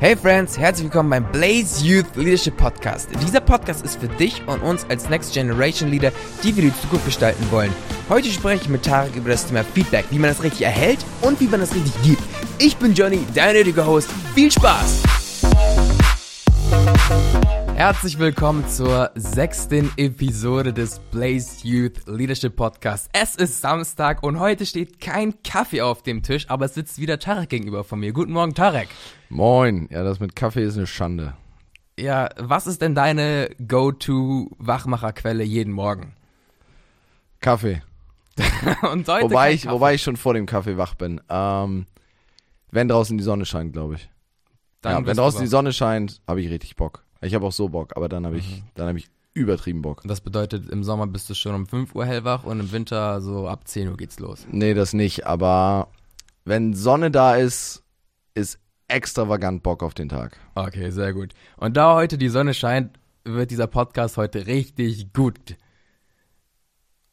Hey Friends, herzlich willkommen beim Blaze Youth Leadership Podcast. Dieser Podcast ist für dich und uns als Next Generation Leader, die wir die Zukunft gestalten wollen. Heute spreche ich mit Tarek über das Thema Feedback, wie man das richtig erhält und wie man das richtig gibt. Ich bin Johnny, dein heutiger Host. Viel Spaß! Herzlich willkommen zur sechsten Episode des Blaze Youth Leadership Podcast. Es ist Samstag und heute steht kein Kaffee auf dem Tisch, aber es sitzt wieder Tarek gegenüber von mir. Guten Morgen, Tarek. Moin. Ja, das mit Kaffee ist eine Schande. Ja, was ist denn deine Go-To-Wachmacherquelle jeden Morgen? Kaffee. und heute Wobei ich, Kaffee. wobei ich schon vor dem Kaffee wach bin. Ähm, wenn draußen die Sonne scheint, glaube ich. Ja, wenn draußen die Sonne scheint, habe ich richtig Bock. Ich habe auch so Bock, aber dann habe ich, Mhm. dann habe ich übertrieben Bock. Das bedeutet, im Sommer bist du schon um 5 Uhr hellwach und im Winter so ab 10 Uhr geht's los. Nee, das nicht. Aber wenn Sonne da ist, ist extravagant Bock auf den Tag. Okay, sehr gut. Und da heute die Sonne scheint, wird dieser Podcast heute richtig gut.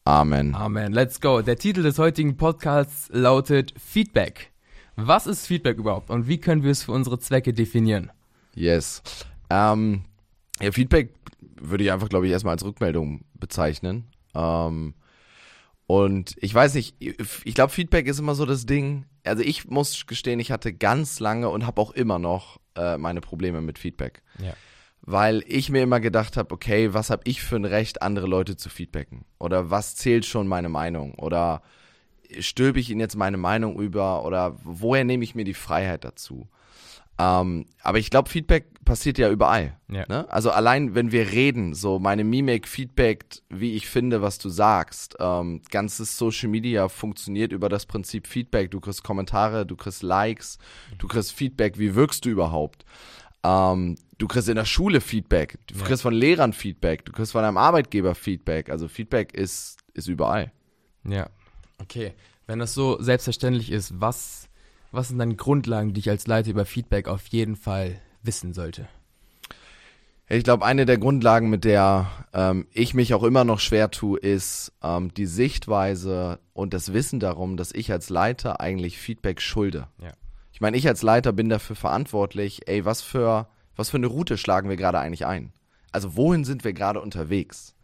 Amen. Amen. Let's go. Der Titel des heutigen Podcasts lautet Feedback. Was ist Feedback überhaupt und wie können wir es für unsere Zwecke definieren? Yes. Ähm, ja, Feedback würde ich einfach, glaube ich, erstmal als Rückmeldung bezeichnen. Ähm, und ich weiß nicht, ich glaube, Feedback ist immer so das Ding. Also ich muss gestehen, ich hatte ganz lange und habe auch immer noch äh, meine Probleme mit Feedback. Ja. Weil ich mir immer gedacht habe, okay, was habe ich für ein Recht, andere Leute zu feedbacken? Oder was zählt schon meine Meinung? Oder stülpe ich ihnen jetzt meine Meinung über? Oder woher nehme ich mir die Freiheit dazu? Ähm, aber ich glaube, Feedback passiert ja überall. Ja. Ne? Also allein, wenn wir reden, so meine Mimik feedbackt, wie ich finde, was du sagst. Ähm, ganzes Social Media funktioniert über das Prinzip Feedback. Du kriegst Kommentare, du kriegst Likes, du kriegst Feedback, wie wirkst du überhaupt? Ähm, du kriegst in der Schule Feedback, du Ja. kriegst von Lehrern Feedback, du kriegst von deinem Arbeitgeber Feedback. Also Feedback ist, ist überall. Ja. Okay. Wenn das so selbstverständlich ist, was, was sind dann Grundlagen, die ich als Leiter über Feedback auf jeden Fall wissen sollte? Ich glaube, eine der Grundlagen, mit der ähm, ich mich auch immer noch schwer tue, ist ähm, die Sichtweise und das Wissen darum, dass ich als Leiter eigentlich Feedback schulde. Ja. Ich meine, ich als Leiter bin dafür verantwortlich, ey, was für, was für eine Route schlagen wir gerade eigentlich ein? Also wohin sind wir gerade unterwegs?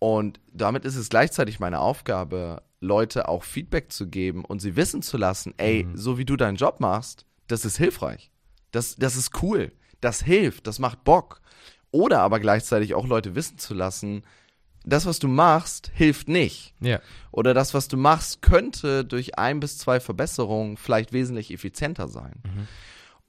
Und damit ist es gleichzeitig meine Aufgabe, Leute auch Feedback zu geben und sie wissen zu lassen, ey, so wie du deinen Job machst, das ist hilfreich. Das, das ist cool. Das hilft. Das macht Bock. Oder aber gleichzeitig auch Leute wissen zu lassen, das, was du machst, hilft nicht. Ja. Oder das, was du machst, könnte durch ein bis zwei Verbesserungen vielleicht wesentlich effizienter sein.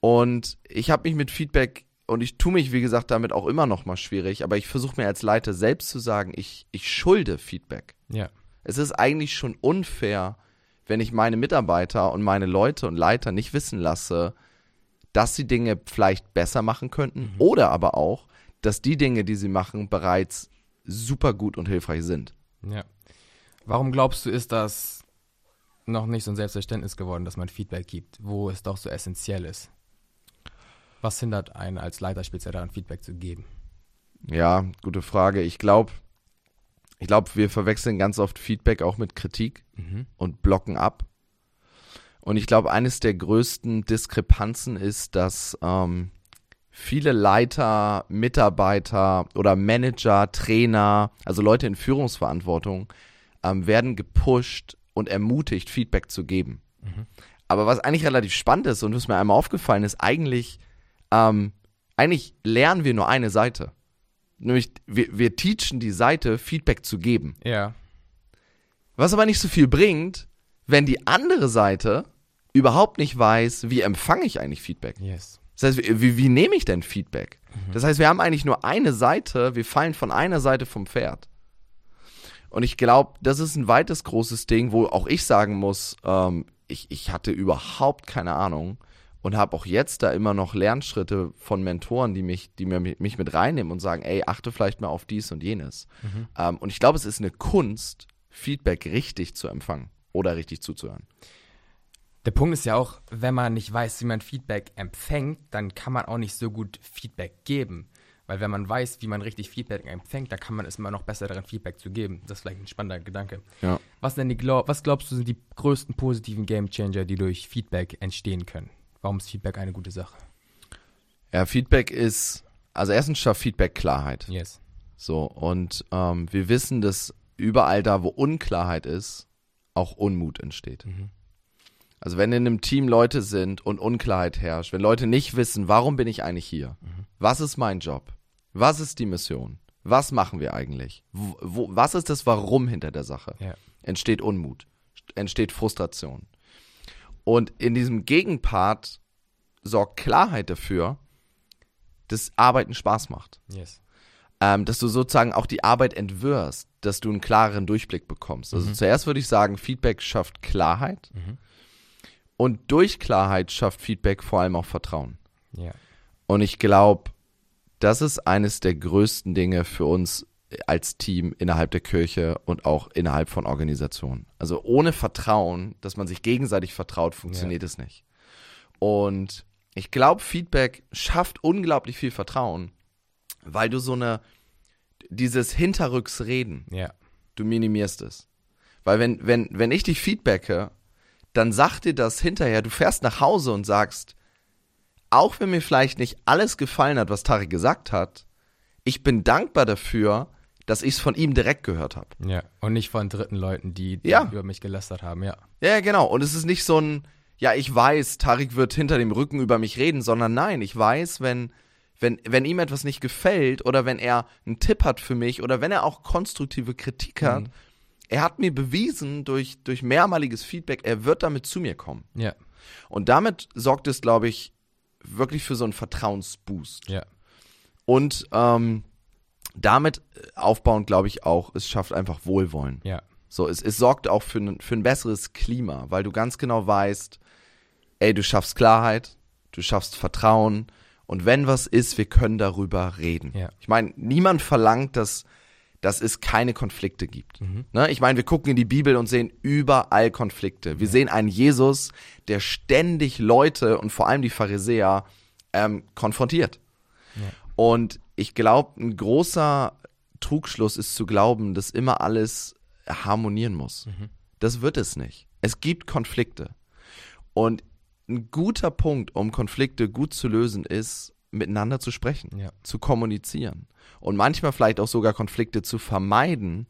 Und ich habe mich mit Feedback und ich tue mich, wie gesagt, damit auch immer noch mal schwierig, aber ich versuche mir als Leiter selbst zu sagen, ich, ich schulde Feedback. Ja. Es ist eigentlich schon unfair, wenn ich meine Mitarbeiter und meine Leute und Leiter nicht wissen lasse, dass sie Dinge vielleicht besser machen könnten oder aber auch, dass die Dinge, die sie machen, bereits super gut und hilfreich sind. Ja. Warum glaubst du, ist das noch nicht so ein Selbstverständnis geworden, dass man Feedback gibt, wo es doch so essentiell ist? Was hindert einen als Leiter speziell daran, Feedback zu geben? Ja, gute Frage. Ich glaube, ich glaube, wir verwechseln ganz oft Feedback auch mit Kritik Mhm. und blocken ab. Und ich glaube, eines der größten Diskrepanzen ist, dass ähm, viele Leiter, Mitarbeiter oder Manager, Trainer, also Leute in Führungsverantwortung, ähm, werden gepusht und ermutigt, Feedback zu geben. Aber was eigentlich relativ spannend ist und was mir einmal aufgefallen ist, eigentlich, ähm, eigentlich lernen wir nur eine Seite. Nämlich, wir, wir teachen die Seite, Feedback zu geben. Ja. Was aber nicht so viel bringt, wenn die andere Seite überhaupt nicht weiß, wie empfange ich eigentlich Feedback. Yes. Das heißt, wie, wie, nehme ich denn Feedback? Das heißt, wir haben eigentlich nur eine Seite, wir fallen von einer Seite vom Pferd. Und ich glaube, das ist ein weites großes Ding, wo auch ich sagen muss, ähm, ich, ich hatte überhaupt keine Ahnung und habe auch jetzt da immer noch Lernschritte von Mentoren, die mich, die mir, mich mit reinnehmen und sagen, ey, achte vielleicht mal auf dies und jenes. Ähm, und ich glaube, es ist eine Kunst, Feedback richtig zu empfangen oder richtig zuzuhören. Der Punkt ist ja auch, wenn man nicht weiß, wie man Feedback empfängt, dann kann man auch nicht so gut Feedback geben. Weil wenn man weiß, wie man richtig Feedback empfängt, dann kann man es immer noch besser darin, Feedback zu geben. Das ist vielleicht ein spannender Gedanke. Ja. Was, denn die, was glaubst du, sind die größten positiven Gamechanger, die durch Feedback entstehen können? Warum ist Feedback eine gute Sache? Ja, Feedback ist, also erstens schafft Feedback Klarheit. Yes. So, und ähm, wir wissen, dass überall da, wo Unklarheit ist, auch Unmut entsteht. Mhm. Also wenn in einem Team Leute sind und Unklarheit herrscht, wenn Leute nicht wissen, warum bin ich eigentlich hier? Mhm. Was ist mein Job? Was ist die Mission? Was machen wir eigentlich? Wo, wo, was ist das Warum hinter der Sache? Ja. Entsteht Unmut, entsteht Frustration. Und in diesem Gegenpart sorgt Klarheit dafür, dass Arbeiten Spaß macht. Yes. Ähm, dass du sozusagen auch die Arbeit entwirrst, dass du einen klareren Durchblick bekommst. Also Mhm. zuerst würde ich sagen, Feedback schafft Klarheit Mhm. und durch Klarheit schafft Feedback vor allem auch Vertrauen. Ja. Und ich glaube, das ist eines der größten Dinge für uns als Team innerhalb der Kirche und auch innerhalb von Organisationen. Also ohne Vertrauen, dass man sich gegenseitig vertraut, funktioniert es nicht. Und ich glaube, Feedback schafft unglaublich viel Vertrauen, weil du so eine, dieses Hinterrücksreden, Ja. du minimierst es. Weil wenn, wenn, wenn ich dich feedbacke, dann sag dir das hinterher, du fährst nach Hause und sagst, auch wenn mir vielleicht nicht alles gefallen hat, was Tarek gesagt hat, ich bin dankbar dafür, dass ich es von ihm direkt gehört habe. Ja. Und nicht von dritten Leuten, die, die Ja. über mich gelästert haben, ja. Ja, genau. Und es ist nicht so ein, ja, ich weiß, Tarek wird hinter dem Rücken über mich reden, sondern nein, ich weiß, wenn, wenn, wenn ihm etwas nicht gefällt oder wenn er einen Tipp hat für mich oder wenn er auch konstruktive Kritik hat, Mhm. er hat mir bewiesen durch, durch mehrmaliges Feedback, er wird damit zu mir kommen. Ja. Und damit sorgt es, glaube ich, wirklich für so einen Vertrauensboost. Ja. Und ähm, damit aufbauend, glaube ich, auch, es schafft einfach Wohlwollen. Ja. So, es, es sorgt auch für ein, für ein besseres Klima, weil du ganz genau weißt, ey, du schaffst Klarheit, du schaffst Vertrauen und wenn was ist, wir können darüber reden. Ja. Ich meine, niemand verlangt, dass, dass es keine Konflikte gibt. Mhm. Ne? Ich meine, wir gucken in die Bibel und sehen überall Konflikte. Wir sehen einen Jesus, der ständig Leute und vor allem die Pharisäer ähm, konfrontiert. Ja. Und ich glaube, ein großer Trugschluss ist zu glauben, dass immer alles harmonieren muss. Mhm. Das wird es nicht. Es gibt Konflikte. Und ein guter Punkt, um Konflikte gut zu lösen, ist, miteinander zu sprechen, Ja. zu kommunizieren. Und manchmal vielleicht auch sogar Konflikte zu vermeiden,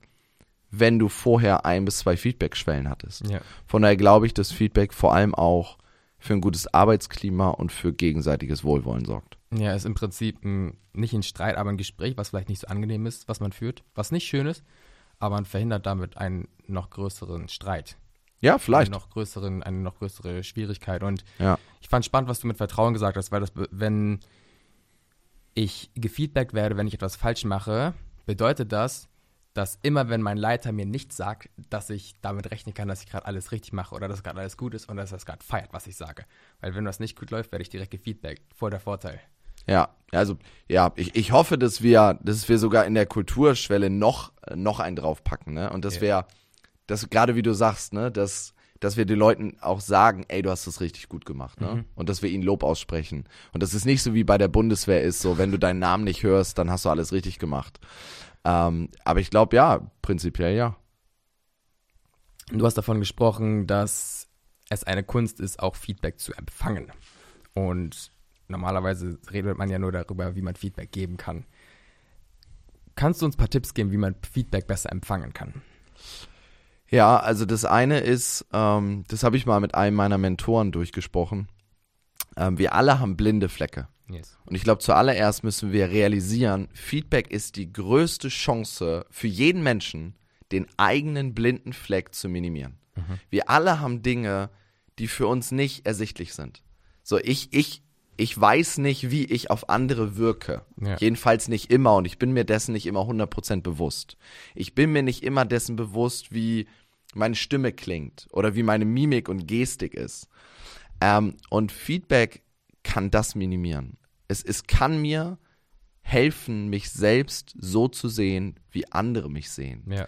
wenn du vorher ein bis zwei Feedbackschwellen hattest. Ja. Von daher glaube ich, dass Feedback vor allem auch für ein gutes Arbeitsklima und für gegenseitiges Wohlwollen sorgt. Ja, ist im Prinzip ein, nicht ein Streit, aber ein Gespräch, was vielleicht nicht so angenehm ist, was man führt, was nicht schön ist, aber man verhindert damit einen noch größeren Streit. Ja, vielleicht. Eine noch, größeren, eine noch größere Schwierigkeit. Und Ja. ich fand spannend, was du mit Vertrauen gesagt hast, weil das, wenn ich gefeedbackt werde, wenn ich etwas falsch mache, bedeutet das, dass immer, wenn mein Leiter mir nicht sagt, dass ich damit rechnen kann, dass ich gerade alles richtig mache oder dass gerade alles gut ist und dass er es gerade feiert, was ich sage. Weil wenn das nicht gut läuft, werde ich direkt gefeedbackt. Voll der Vorteil. Ja, also ja, ich, ich hoffe, dass wir, dass wir sogar in der Kulturschwelle noch noch einen draufpacken, ne? Und dass Ja. wir, dass gerade wie du sagst, ne, dass dass wir den Leuten auch sagen, ey, du hast das richtig gut gemacht, ne? Mhm. Und dass wir ihnen Lob aussprechen. Und dass es nicht so wie bei der Bundeswehr ist, so wenn du deinen Namen nicht hörst, dann hast du alles richtig gemacht. Ähm, aber ich glaube, ja, prinzipiell ja. Du hast davon gesprochen, dass es eine Kunst ist, auch Feedback zu empfangen. Und normalerweise redet man ja nur darüber, wie man Feedback geben kann. Kannst du uns ein paar Tipps geben, wie man Feedback besser empfangen kann? Ja, also das eine ist, ähm, das habe ich mal mit einem meiner Mentoren durchgesprochen. Ähm, wir alle haben blinde Flecke. Yes. Und ich glaube, zuallererst müssen wir realisieren, Feedback ist die größte Chance für jeden Menschen, den eigenen blinden Fleck zu minimieren. Wir alle haben Dinge, die für uns nicht ersichtlich sind. So, ich, ich, ich weiß nicht, wie ich auf andere wirke. Ja. Jedenfalls nicht immer und ich bin mir dessen nicht immer 100% bewusst. Ich bin mir nicht immer dessen bewusst, wie meine Stimme klingt oder wie meine Mimik und Gestik ist. Ähm, und Feedback kann das minimieren. Es, es kann mir helfen, mich selbst so zu sehen, wie andere mich sehen Ja,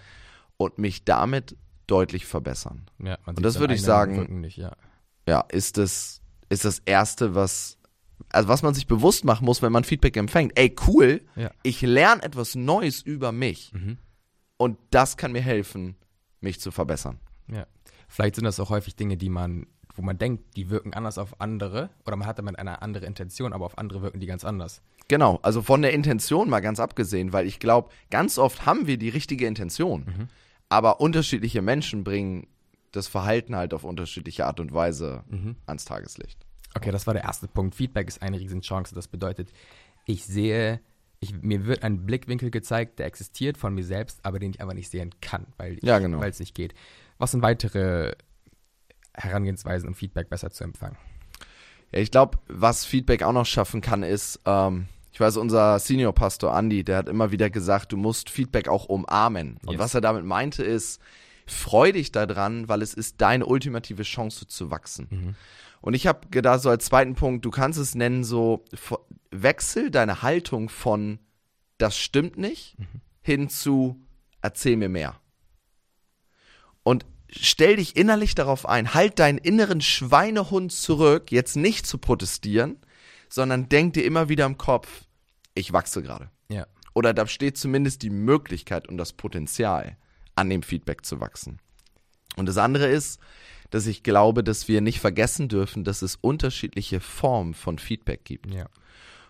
und mich damit deutlich verbessern. ja. Und das würde ich sagen- Nicht, ja. Ja, ist das, ist das Erste, was, also was man sich bewusst machen muss, wenn man Feedback empfängt. Ey, cool, Ja. ich lerne etwas Neues über mich Mhm. und das kann mir helfen, mich zu verbessern. ja. Vielleicht sind das auch häufig Dinge, die man, wo man denkt, die wirken anders auf andere oder man hat damit eine andere Intention, aber auf andere wirken die ganz anders. Genau, also von der Intention mal ganz abgesehen, weil ich glaube, ganz oft haben wir die richtige Intention, mhm. aber unterschiedliche Menschen bringen das Verhalten halt auf unterschiedliche Art und Weise mhm. ans Tageslicht. Okay, das war der erste Punkt. Feedback ist eine Riesenchance. Das bedeutet, ich sehe, ich, mir wird ein Blickwinkel gezeigt, der existiert von mir selbst, aber den ich einfach nicht sehen kann, weil ja, genau. es nicht geht. Was sind weitere Herangehensweisen, um Feedback besser zu empfangen? Ja, ich glaube, was Feedback auch noch schaffen kann, ist, ähm, ich weiß, unser Senior-Pastor Andy, der hat immer wieder gesagt, du musst Feedback auch umarmen. Und yes. was er damit meinte ist, freu dich daran, weil es ist deine ultimative Chance zu wachsen. Mhm. Und ich habe gedacht, so als zweiten Punkt, du kannst es nennen, so wechsel deine Haltung von das stimmt nicht mhm. hin zu erzähl mir mehr. Und stell dich innerlich darauf ein, halt deinen inneren Schweinehund zurück, jetzt nicht zu protestieren, sondern denk dir immer wieder im Kopf, ich wachse gerade. Ja. Oder da steht zumindest die Möglichkeit und das Potenzial, an dem Feedback zu wachsen. Und das andere ist, dass ich glaube, dass wir nicht vergessen dürfen, dass es unterschiedliche Formen von Feedback gibt. Ja.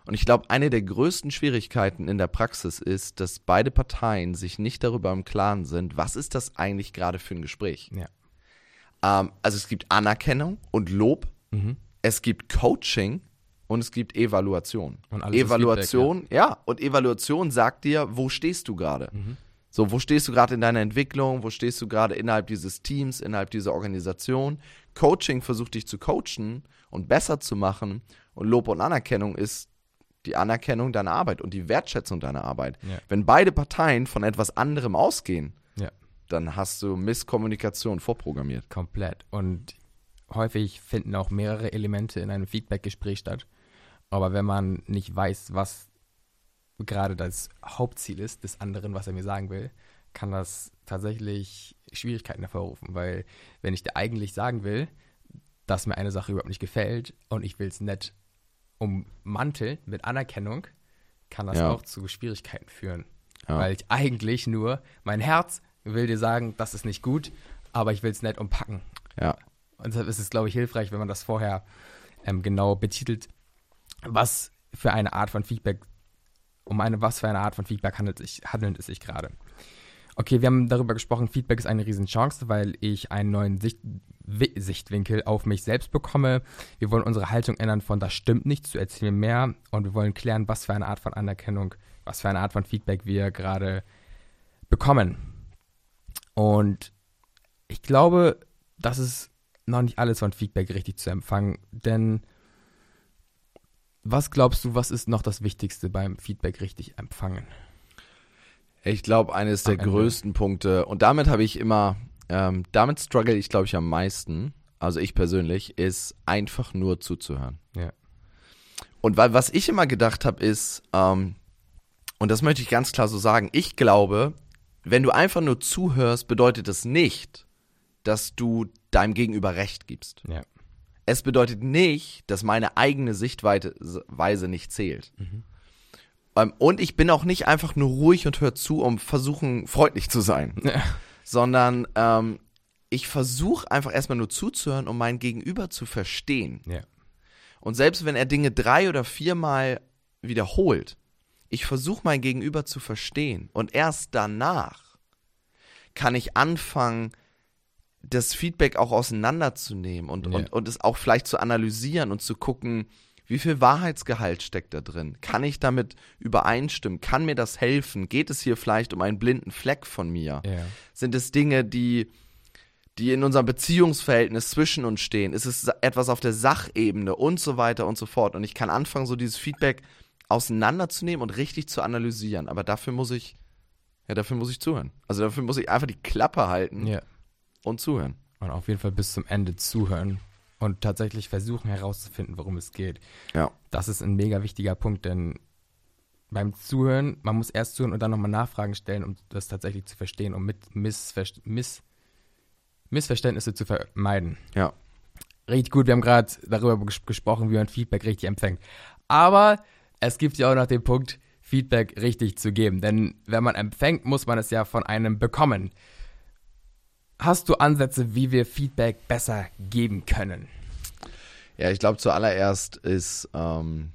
Und ich glaube, eine der größten Schwierigkeiten in der Praxis ist, dass beide Parteien sich nicht darüber im Klaren sind, was ist das eigentlich gerade für ein Gespräch. Ja. Ähm, also es gibt Anerkennung und Lob, mhm. es gibt Coaching und es gibt Evaluation. Und Evaluation, Feedback, ja. ja. und Evaluation sagt dir, wo stehst du gerade? Mhm. So, wo stehst du gerade in deiner Entwicklung? Wo stehst du gerade innerhalb dieses Teams, innerhalb dieser Organisation? Coaching versucht dich zu coachen und besser zu machen. Und Lob und Anerkennung ist die Anerkennung deiner Arbeit und die Wertschätzung deiner Arbeit. Ja. Wenn beide Parteien von etwas anderem ausgehen, ja. dann hast du Misskommunikation vorprogrammiert. Komplett. Und häufig finden auch mehrere Elemente in einem Feedback-Gespräch statt. Aber wenn man nicht weiß, was gerade das Hauptziel ist des anderen, was er mir sagen will, kann das tatsächlich Schwierigkeiten hervorrufen. Weil wenn ich dir eigentlich sagen will, dass mir eine Sache überhaupt nicht gefällt und ich will es nett ummanteln mit Anerkennung, kann das ja. auch zu Schwierigkeiten führen. Ja. Weil ich eigentlich nur, mein Herz will dir sagen, das ist nicht gut, aber ich will es nett umpacken. Ja. Und deshalb ist es, glaube ich, hilfreich, wenn man das vorher ähm, genau betitelt, was für eine Art von Feedback um eine, was für eine Art von Feedback handelt, sich, handelt es sich gerade. Okay, wir haben darüber gesprochen, Feedback ist eine Riesenchance, weil ich einen neuen Sicht, Sichtwinkel auf mich selbst bekomme. Wir wollen unsere Haltung ändern von das stimmt nicht zu erzählen mehr und wir wollen klären, was für eine Art von Anerkennung, was für eine Art von Feedback wir gerade bekommen. Und ich glaube, das ist noch nicht alles von Feedback richtig zu empfangen, denn was glaubst du, was ist noch das Wichtigste beim Feedback richtig empfangen? Ich glaube, eines der größten Punkte, und damit habe ich immer, ähm, damit struggle ich, glaube ich, am meisten, also ich persönlich, ist einfach nur zuzuhören. Ja. Und weil, was ich immer gedacht habe, ist, ähm, und das möchte ich ganz klar so sagen, ich glaube, wenn du einfach nur zuhörst, bedeutet das nicht, dass du deinem Gegenüber Recht gibst. Ja. Es bedeutet nicht, dass meine eigene Sichtweise nicht zählt. Mhm. Ähm, und ich bin auch nicht einfach nur ruhig und höre zu, um versuchen, freundlich zu sein. Ja. Sondern ähm, ich versuche einfach erstmal nur zuzuhören, um mein Gegenüber zu verstehen. Ja. Und selbst wenn er Dinge drei oder viermal wiederholt, ich versuche mein Gegenüber zu verstehen. Und erst danach kann ich anfangen, das Feedback auch auseinanderzunehmen und, ja. und, und es auch vielleicht zu analysieren und zu gucken, wie viel Wahrheitsgehalt steckt da drin? Kann ich damit übereinstimmen? Kann mir das helfen? Geht es hier vielleicht um einen blinden Fleck von mir? Ja. Sind es Dinge, die, die in unserem Beziehungsverhältnis zwischen uns stehen? Ist es etwas auf der Sachebene und so weiter und so fort? Und ich kann anfangen, so dieses Feedback auseinanderzunehmen und richtig zu analysieren. Aber dafür muss ich, ja, dafür muss ich zuhören. Also dafür muss ich einfach die Klappe halten. Ja und zuhören. Und auf jeden Fall bis zum Ende zuhören und tatsächlich versuchen herauszufinden, worum es geht. Ja. Das ist ein mega wichtiger Punkt, denn beim Zuhören, man muss erst zuhören und dann nochmal Nachfragen stellen, um das tatsächlich zu verstehen, um mit Missver Miss Missverständnisse zu vermeiden. Ja. Richtig gut, wir haben gerade darüber ges gesprochen, wie man Feedback richtig empfängt. Aber es gibt ja auch noch den Punkt, Feedback richtig zu geben. Denn wenn man empfängt, muss man es ja von einem bekommen. Hast du Ansätze, wie wir Feedback besser geben können? Ja, ich glaube zuallererst ist, ähm,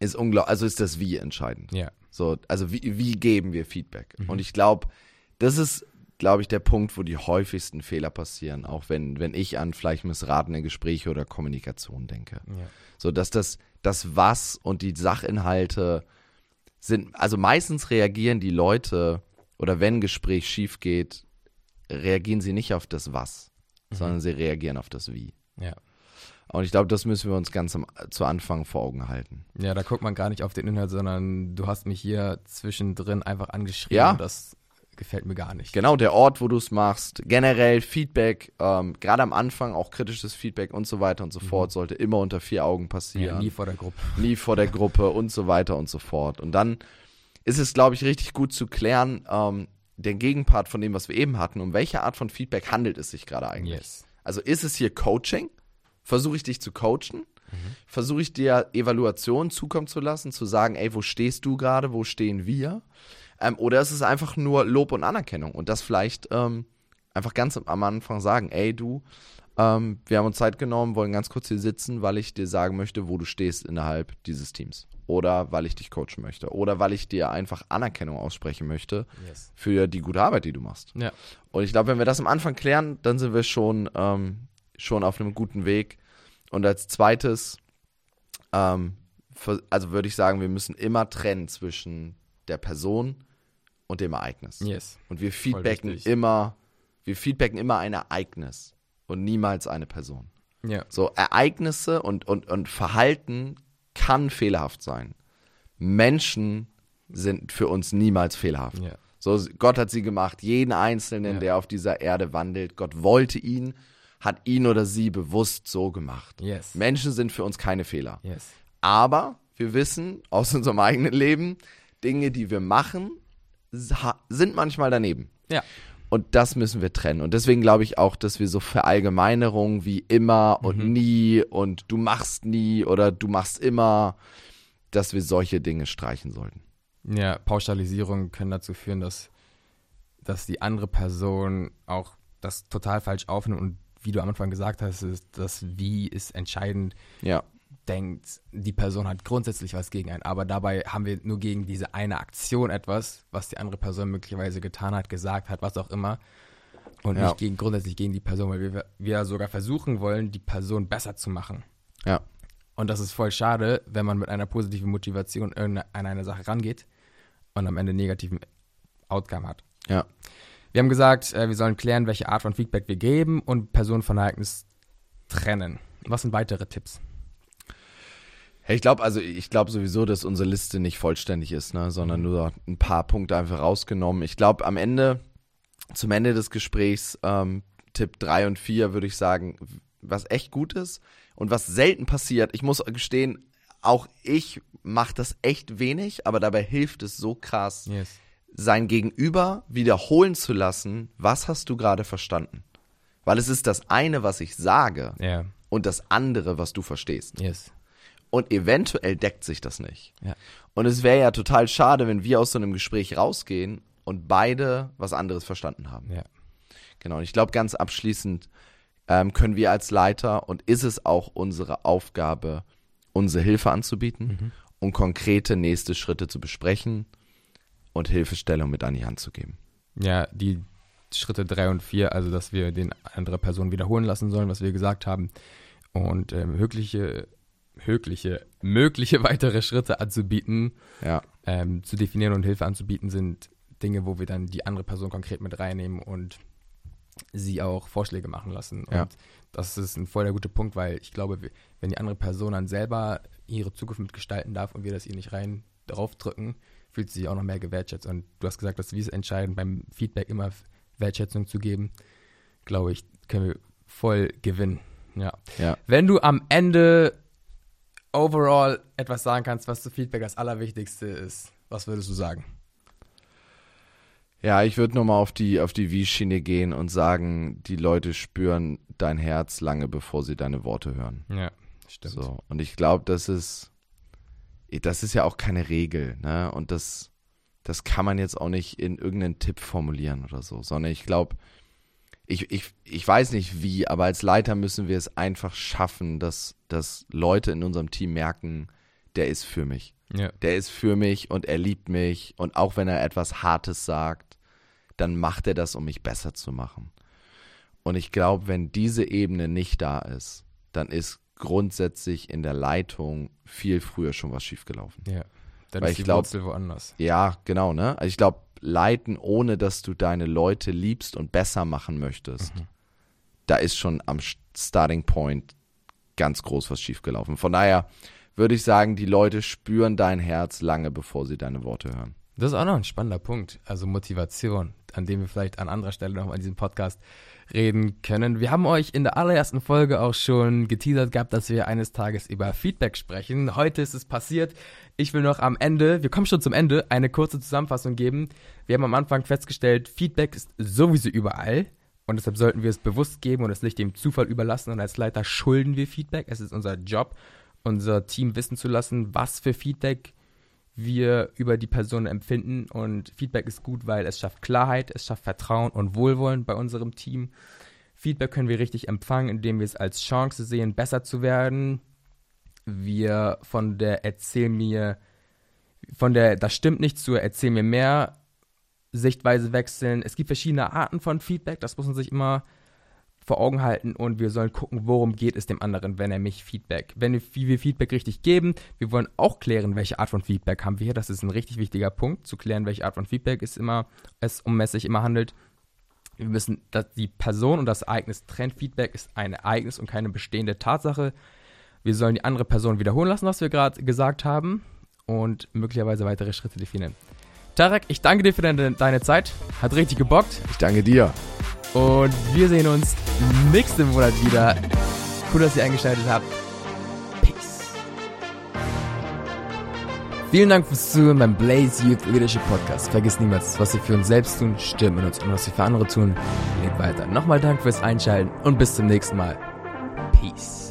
ist unglaublich, also ist das Wie entscheidend. Ja. So, also wie, wie geben wir Feedback? Mhm. Und ich glaube, das ist, glaube ich, der Punkt, wo die häufigsten Fehler passieren, auch wenn, wenn ich an vielleicht missratene Gespräche oder Kommunikation denke. Ja. So, dass das, das Was und die Sachinhalte sind, also meistens reagieren die Leute oder wenn ein Gespräch schief geht, reagieren sie nicht auf das Was, sondern sie reagieren auf das Wie. Ja. Und ich glaube, das müssen wir uns ganz am, zu Anfang vor Augen halten. Ja, da guckt man gar nicht auf den Inhalt, sondern du hast mich hier zwischendrin einfach angeschrieben. Ja. Das gefällt mir gar nicht. Genau, der Ort, wo du es machst, generell Feedback, ähm, gerade am Anfang auch kritisches Feedback und so weiter und so fort, sollte immer unter vier Augen passieren. Ja, nie vor der Gruppe. nie vor der Gruppe und so weiter und so fort. Und dann ist es, glaube ich, richtig gut zu klären, ähm, den Gegenpart von dem, was wir eben hatten, um welche Art von Feedback handelt es sich gerade eigentlich? Yes. Also ist es hier Coaching? Versuche ich dich zu coachen? Versuche ich dir Evaluationen zukommen zu lassen, zu sagen, ey, wo stehst du gerade, wo stehen wir? Ähm, oder ist es einfach nur Lob und Anerkennung und das vielleicht ähm, einfach ganz am Anfang sagen, ey, du, ähm, wir haben uns Zeit genommen, wollen ganz kurz hier sitzen, weil ich dir sagen möchte, wo du stehst innerhalb dieses Teams. Oder weil ich dich coachen möchte. Oder weil ich dir einfach Anerkennung aussprechen möchte Yes. für die gute Arbeit, die du machst. Ja. Und ich glaube, wenn wir das am Anfang klären, dann sind wir schon, ähm, schon auf einem guten Weg. Und als zweites, ähm, ver- also würde ich sagen, wir müssen immer trennen zwischen der Person und dem Ereignis. Yes. Und wir feedbacken immer, wir feedbacken immer ein Ereignis und niemals eine Person. Ja. So, Ereignisse und, und, und Verhalten kann fehlerhaft sein. Menschen sind für uns niemals fehlerhaft. Ja. So, Gott hat sie gemacht, jeden Einzelnen, Ja. der auf dieser Erde wandelt. Gott wollte ihn, hat ihn oder sie bewusst so gemacht. Yes. Menschen sind für uns keine Fehler. Yes. Aber wir wissen aus unserem eigenen Leben, Dinge, die wir machen, sind manchmal daneben. Ja. Und das müssen wir trennen. Und deswegen glaube ich auch, dass wir so Verallgemeinerungen wie immer und Mhm. nie und du machst nie oder du machst immer, dass wir solche Dinge streichen sollten. Ja, Pauschalisierungen können dazu führen, dass, dass die andere Person auch das total falsch aufnimmt und wie du am Anfang gesagt hast, ist das Wie ist entscheidend, Ja, denkt, die Person hat grundsätzlich was gegen einen, aber dabei haben wir nur gegen diese eine Aktion etwas, was die andere Person möglicherweise getan hat, gesagt hat, was auch immer. Und Ja. nicht gegen, grundsätzlich gegen die Person, weil wir, wir sogar versuchen wollen, die Person besser zu machen. ja, Und das ist voll schade, wenn man mit einer positiven Motivation an eine Sache rangeht und am Ende negativen Outcome hat. ja. Wir haben gesagt, äh, wir sollen klären, welche Art von Feedback wir geben und Personen von Ereignis trennen. Was sind weitere Tipps? Hey, ich glaube, also ich glaube sowieso, dass unsere Liste nicht vollständig ist, ne, sondern nur ein paar Punkte einfach rausgenommen. Ich glaube, am Ende, zum Ende des Gesprächs, ähm, Tipp 3 und 4 würde ich sagen, was echt gut ist und was selten passiert. Ich muss gestehen, auch ich mache das echt wenig, aber dabei hilft es so krass, Yes. sein Gegenüber wiederholen zu lassen, was hast du gerade verstanden? Weil es ist das eine, was ich sage Ja. und das andere, was du verstehst. Yes. Und eventuell deckt sich das nicht. Ja. Und es wäre ja total schade, wenn wir aus so einem Gespräch rausgehen und beide was anderes verstanden haben. Ja. Genau. Und ich glaube, ganz abschließend ähm, können wir als Leiter und ist es auch unsere Aufgabe, unsere Hilfe anzubieten und konkrete nächste Schritte zu besprechen und Hilfestellung mit an die Hand zu geben. Ja, die Schritte drei und vier, also dass wir den andere Person wiederholen lassen sollen, was wir gesagt haben, und ähm, mögliche, mögliche, mögliche weitere Schritte anzubieten, Ja, ähm, zu definieren und Hilfe anzubieten, sind Dinge, wo wir dann die andere Person konkret mit reinnehmen und sie auch Vorschläge machen lassen. Und Ja. das ist ein voll der gute Punkt, weil ich glaube, wenn die andere Person dann selber ihre Zukunft mitgestalten darf und wir das ihr nicht rein draufdrücken, fühlt sie sich auch noch mehr gewertschätzt. Und du hast gesagt, dass wir es entscheiden, beim Feedback immer Wertschätzung zu geben. Glaube ich, können wir voll gewinnen. Ja. ja. Wenn du am Ende overall etwas sagen kannst, was zu Feedback das Allerwichtigste ist, was würdest du sagen? Ja, ich würde nochmal auf die, auf die Wie-Schiene gehen und sagen, die Leute spüren dein Herz lange bevor sie deine Worte hören. Ja, stimmt. So. Und ich glaube, das ist, das ist ja auch keine Regel, ne? Und das, das kann man jetzt auch nicht in irgendeinen Tipp formulieren oder so, sondern ich glaube, ich, ich, ich weiß nicht wie, aber als Leiter müssen wir es einfach schaffen, dass, dass Leute in unserem Team merken, der ist für mich. Ja. Der ist für mich und er liebt mich und auch wenn er etwas Hartes sagt, dann macht er das, um mich besser zu machen. Und ich glaube, wenn diese Ebene nicht da ist, dann ist grundsätzlich in der Leitung viel früher schon was schiefgelaufen. Ja. Dann Weil ist ich die glaub- Wurzel woanders. Ja, genau, ne? Also ich glaube, leiten, ohne dass du deine Leute liebst und besser machen möchtest, Mhm. da ist schon am St- Starting Point ganz groß was schiefgelaufen. Von daher würde ich sagen, die Leute spüren dein Herz lange, bevor sie deine Worte hören. Das ist auch noch ein spannender Punkt. Also Motivation, an dem wir vielleicht an anderer Stelle noch mal in diesem Podcast reden können. Wir haben euch in der allerersten Folge auch schon geteasert gehabt, dass wir eines Tages über Feedback sprechen. Heute ist es passiert. Ich will noch am Ende, wir kommen schon zum Ende, eine kurze Zusammenfassung geben. Wir haben am Anfang festgestellt, Feedback ist sowieso überall. Und deshalb sollten wir es bewusst geben und es nicht dem Zufall überlassen. Und als Leiter schulden wir Feedback. Es ist unser Job, unser Team wissen zu lassen, was für Feedback wir über die Person empfinden. Und Feedback ist gut, weil es schafft Klarheit, es schafft Vertrauen und Wohlwollen bei unserem Team. Feedback können wir richtig empfangen, indem wir es als Chance sehen, besser zu werden. Wir von der Erzähl mir, von der Das stimmt nicht zur Erzähl mir mehr Sichtweise wechseln. Es gibt verschiedene Arten von Feedback, das muss man sich immer vor Augen halten und wir sollen gucken, worum geht es dem anderen, wenn er mich Feedback, wenn wir, wir Feedback richtig geben. Wir wollen auch klären, welche Art von Feedback haben wir hier. Das ist ein richtig wichtiger Punkt, zu klären, welche Art von Feedback es immer, es um immer handelt. Wir müssen, dass die Person und das Ereignis trennt. Feedback ist ein Ereignis und keine bestehende Tatsache. Wir sollen die andere Person wiederholen lassen, was wir gerade gesagt haben und möglicherweise weitere Schritte definieren. Tarek, ich danke dir für deine, deine Zeit. Hat richtig gebockt. Ich danke dir. Und wir sehen uns nächsten Monat wieder. Cool, dass ihr eingeschaltet habt. Peace. Vielen Dank fürs Zuhören beim Blaze Youth Leadership Podcast. Vergiss niemals, was wir für uns selbst tun, stimmt mit uns. Und was wir für andere tun, lebt weiter. Nochmal Dank fürs Einschalten und bis zum nächsten Mal. Peace.